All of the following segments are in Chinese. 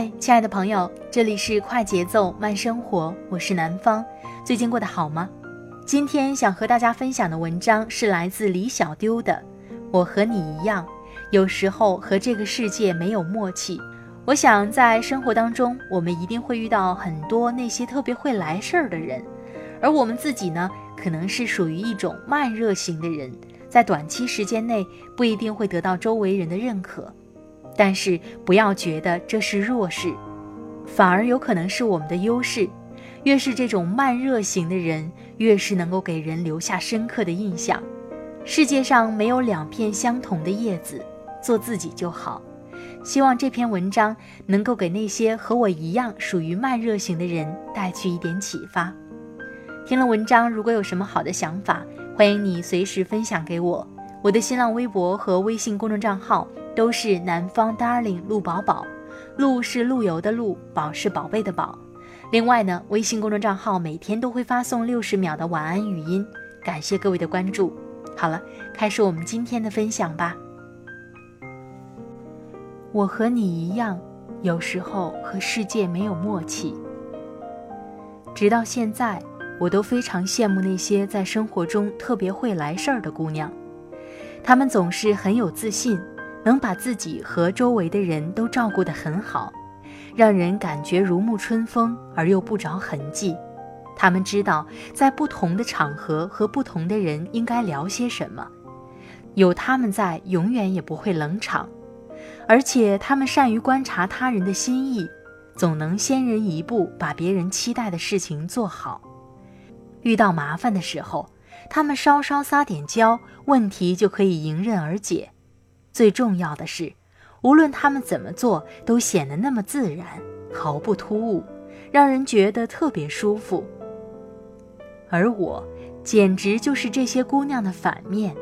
嗨，亲爱的朋友，这里是快节奏慢生活，我是南方。最近过得好吗？今天想和大家分享的文章是来自李小丢的。我和你一样，有时候和这个世界没有默契。我想在生活当中，我们一定会遇到很多那些特别会来事儿的人，而我们自己呢，可能是属于一种慢热型的人，在短期时间内不一定会得到周围人的认可。但是不要觉得这是弱势，反而有可能是我们的优势。越是这种慢热型的人，越是能够给人留下深刻的印象。世界上没有两片相同的叶子，做自己就好。希望这篇文章能够给那些和我一样属于慢热型的人带去一点启发。听了文章，如果有什么好的想法，欢迎你随时分享给我。我的新浪微博和微信公众账号。都是南方 darling 陆宝宝，陆是陆游的陆，宝是宝贝的宝。另外呢，微信公众账号每天都会发送六十秒的晚安语音，感谢各位的关注。好了，开始我们今天的分享吧。我和你一样，有时候和世界没有默契。直到现在，我都非常羡慕那些在生活中特别会来事儿的姑娘，她们总是很有自信。能把自己和周围的人都照顾得很好，让人感觉如沐春风而又不着痕迹。他们知道在不同的场合和不同的人应该聊些什么，有他们在，永远也不会冷场。而且他们善于观察他人的心意，总能先人一步把别人期待的事情做好。遇到麻烦的时候，他们稍稍撒点娇，问题就可以迎刃而解。最重要的是，无论他们怎么做，都显得那么自然，毫不突兀，让人觉得特别舒服。而我，简直就是这些姑娘的反面。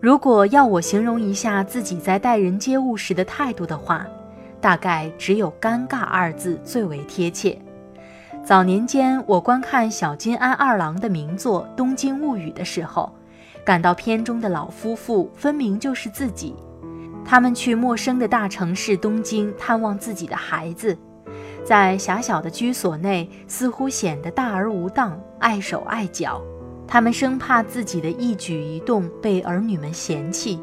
如果要我形容一下自己在待人接物时的态度的话，大概只有“尴尬”二字最为贴切。早年间，我观看小津安二郎的名作《东京物语》的时候。感到片中的老夫妇分明就是自己，他们去陌生的大城市东京探望自己的孩子，在狭小的居所内似乎显得大而无当、碍手碍脚。他们生怕自己的一举一动被儿女们嫌弃，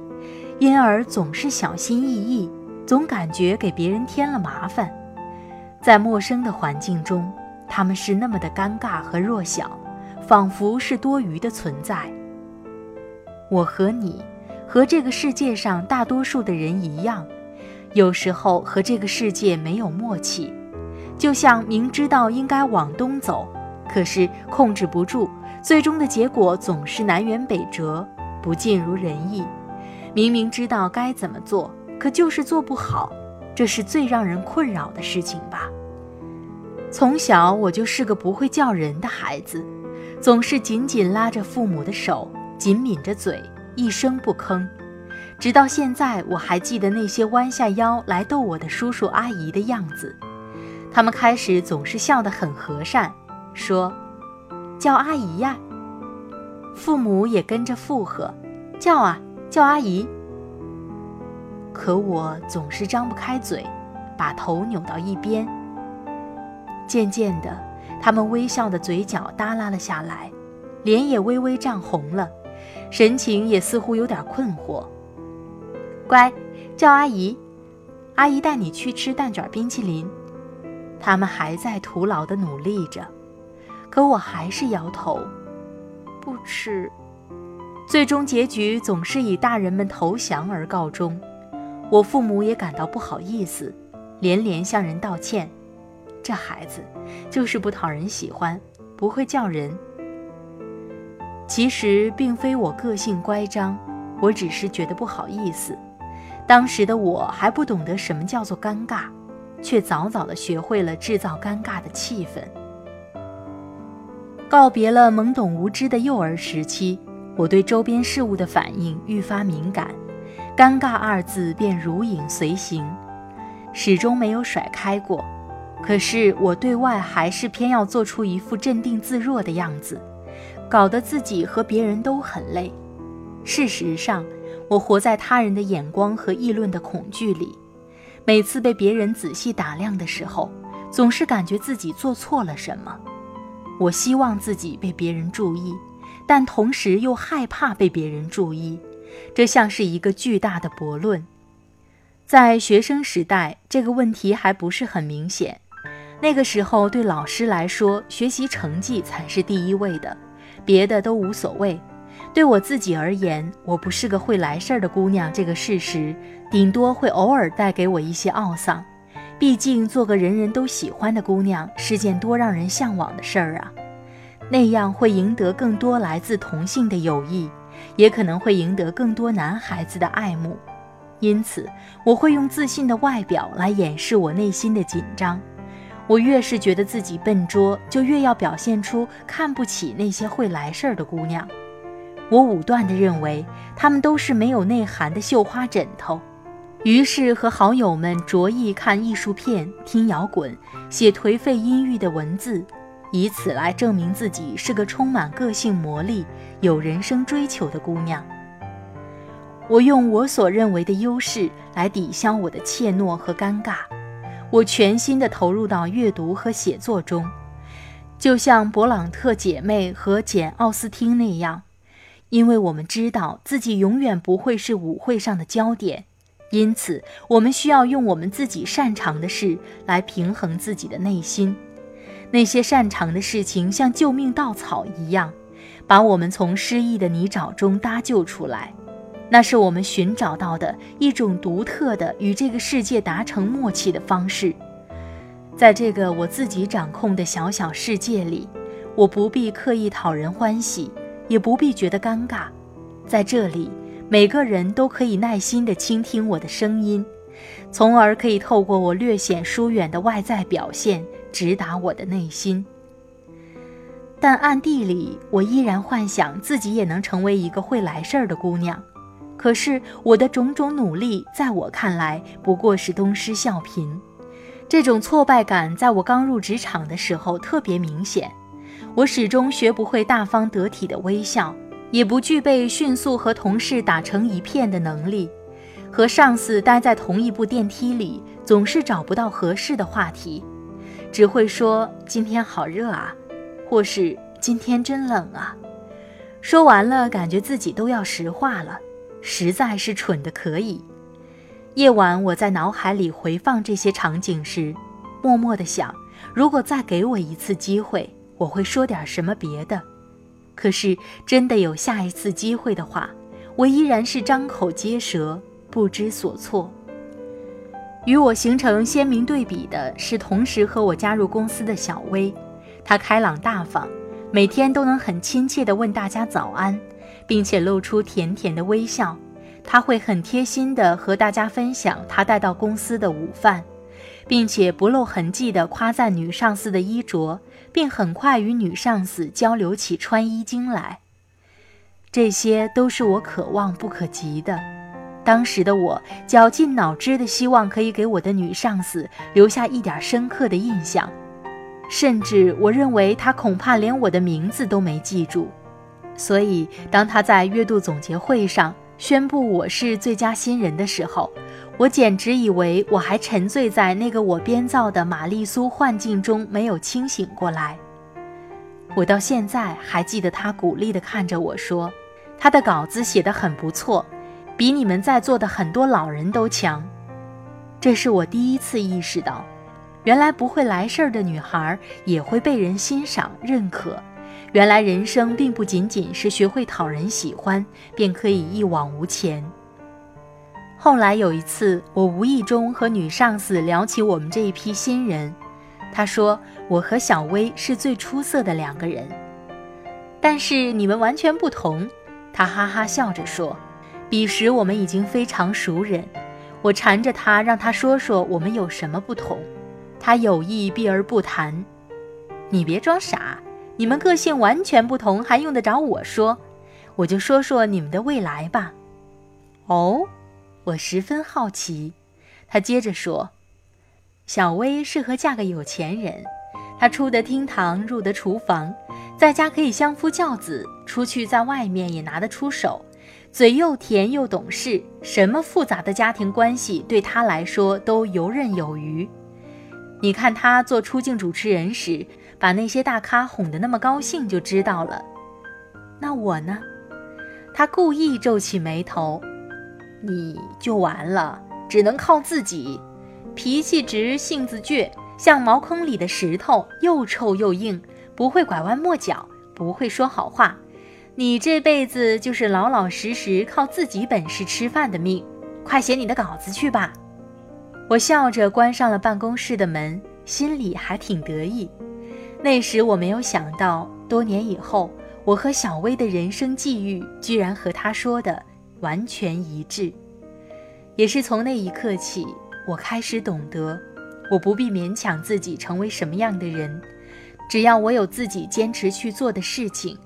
因而总是小心翼翼，总感觉给别人添了麻烦。在陌生的环境中，他们是那么的尴尬和弱小，仿佛是多余的存在。我和你，和这个世界上大多数的人一样，有时候和这个世界没有默契，就像明知道应该往东走，可是控制不住，最终的结果总是南辕北辙，不尽如人意。明明知道该怎么做，可就是做不好，这是最让人困扰的事情吧。从小我就是个不会叫人的孩子，总是紧紧拉着父母的手。紧抿着嘴，一声不吭，直到现在，我还记得那些弯下腰来逗我的叔叔阿姨的样子。他们开始总是笑得很和善，说：“叫阿姨呀。”父母也跟着附和：“叫啊，叫阿姨。”可我总是张不开嘴，把头扭到一边。渐渐的，他们微笑的嘴角耷拉了下来，脸也微微涨红了，神情也似乎有点困惑。乖，叫阿姨，阿姨带你去吃蛋卷冰淇淋。他们还在徒劳的努力着，可我还是摇头，不吃。最终结局总是以大人们投降而告终，我父母也感到不好意思，连连向人道歉。这孩子就是不讨人喜欢，不会叫人。其实并非我个性乖张，我只是觉得不好意思。当时的我还不懂得什么叫做尴尬。却早早的学会了制造尴尬的气氛。告别了懵懂无知的幼儿时期，我对周边事物的反应愈发敏感，尴尬二字便如影随形，始终没有甩开过。可是我对外还是偏要做出一副镇定自若的样子，搞得自己和别人都很累。事实上，我活在他人的眼光和议论的恐惧里。每次被别人仔细打量的时候，总是感觉自己做错了什么。我希望自己被别人注意，但同时又害怕被别人注意。这像是一个巨大的悖论。在学生时代，这个问题还不是很明显。那个时候，对老师来说，学习成绩才是第一位的，别的都无所谓。对我自己而言，我不是个会来事儿的姑娘，这个事实顶多会偶尔带给我一些懊丧。毕竟做个人人都喜欢的姑娘是件多让人向往的事儿啊！那样会赢得更多来自同性的友谊，也可能会赢得更多男孩子的爱慕。因此，我会用自信的外表来掩饰我内心的紧张。我越是觉得自己笨拙，就越要表现出看不起那些会来事儿的姑娘。我武断地认为，她们都是没有内涵的绣花枕头，于是和好友们着意看艺术片、听摇滚、写颓废阴郁的文字，以此来证明自己是个充满个性魔力、有人生追求的姑娘。我用我所认为的优势来抵消我的怯懦和尴尬，我全心地投入到阅读和写作中，就像勃朗特姐妹和简·奥斯汀那样。因为我们知道自己永远不会是舞会上的焦点，因此我们需要用我们自己擅长的事来平衡自己的内心。那些擅长的事情像救命稻草一样，把我们从失意的泥沼中搭救出来。那是我们寻找到的一种独特的与这个世界达成默契的方式。在这个我自己掌控的小小世界里，我不必刻意讨人欢喜。也不必觉得尴尬，在这里，每个人都可以耐心地倾听我的声音，从而可以透过我略显疏远的外在表现，直达我的内心。但暗地里，我依然幻想自己也能成为一个会来事儿的姑娘。可是，我的种种努力，在我看来不过是东施效颦。这种挫败感，在我刚入职场的时候特别明显。我始终学不会大方得体的微笑，也不具备迅速和同事打成一片的能力。和上司待在同一部电梯里，总是找不到合适的话题，只会说“今天好热啊”，或是“今天真冷啊”。说完了，感觉自己都要石化了，实在是蠢的可以。夜晚，我在脑海里回放这些场景时，默默的想：如果再给我一次机会。我会说点什么别的，可是真的有下一次机会的话，我依然是张口结舌，不知所措。与我形成鲜明对比的是，同时和我加入公司的小薇，她开朗大方，每天都能很亲切地问大家早安，并且露出甜甜的微笑。她会很贴心地和大家分享她带到公司的午饭。并且不露痕迹地夸赞女上司的衣着，并很快与女上司交流起穿衣经来。这些都是我可望不可及的。当时的我绞尽脑汁地希望可以给我的女上司留下一点深刻的印象，甚至我认为她恐怕连我的名字都没记住。所以，当他在月度总结会上宣布我是最佳新人的时候，我简直以为我还沉醉在那个我编造的玛丽苏幻境中，没有清醒过来。我到现在还记得他鼓励地看着我说：“他的稿子写得很不错，比你们在座的很多老人都强。”这是我第一次意识到，原来不会来事儿的女孩也会被人欣赏认可。原来人生并不仅仅是学会讨人喜欢，便可以一往无前。后来有一次，我无意中和女上司聊起我们这一批新人，她说我和小薇是最出色的两个人，但是你们完全不同。她哈哈笑着说，彼时我们已经非常熟人。我缠着她，让她说说我们有什么不同，她有意避而不谈。你别装傻，你们个性完全不同，还用得着我说？我就说说你们的未来吧。哦。我十分好奇，他接着说：“小薇适合嫁个有钱人，她出得厅堂，入得厨房，在家可以相夫教子，出去在外面也拿得出手，嘴又甜又懂事，什么复杂的家庭关系对她来说都游刃有余。你看他做出镜主持人时，把那些大咖哄得那么高兴，就知道了。那我呢？”他故意皱起眉头。你就完了，只能靠自己。脾气直，性子倔，像茅坑里的石头，又臭又硬，不会拐弯抹角，不会说好话。你这辈子就是老老实实靠自己本事吃饭的命。快写你的稿子去吧。我笑着关上了办公室的门，心里还挺得意。那时我没有想到，多年以后，我和小薇的人生际遇居然和他说的。完全一致，也是从那一刻起，我开始懂得，我不必勉强自己成为什么样的人，只要我有自己坚持去做的事情，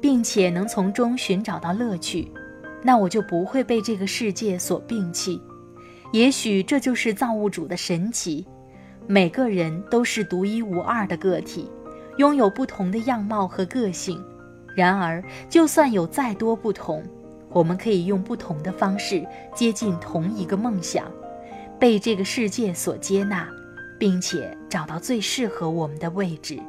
并且能从中寻找到乐趣，那我就不会被这个世界所摒弃。也许这就是造物主的神奇，每个人都是独一无二的个体，拥有不同的样貌和个性。然而，就算有再多不同，我们可以用不同的方式接近同一个梦想，被这个世界所接纳，并且找到最适合我们的位置。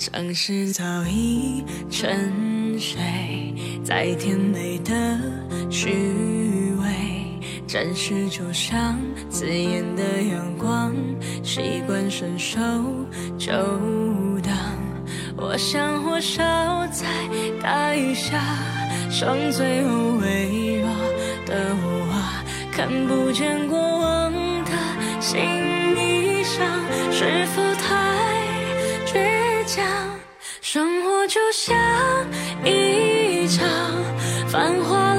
城市早已沉睡在甜美的虚伪，暂时就像刺眼的阳光，习惯伸手就挡。我像火烧在大雨下，剩最后微弱的我，看不见过往的心迷上，是否太倔强？生活就像一场繁华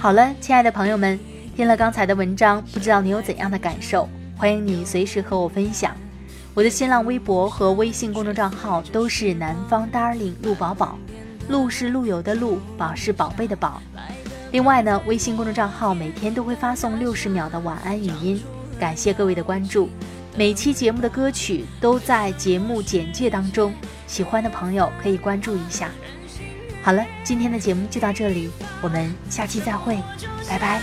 好了，亲爱的朋友们，听了刚才的文章，不知道你有怎样的感受？欢迎你随时和我分享。我的新浪微博和微信公众账号都是南方 darling 陆宝宝，陆是陆游的陆，宝是宝贝的宝。另外呢，微信公众账号每天都会发送六十秒的晚安语音，感谢各位的关注。每期节目的歌曲都在节目简介当中，喜欢的朋友可以关注一下。好了，今天的节目就到这里，我们下期再会，拜拜。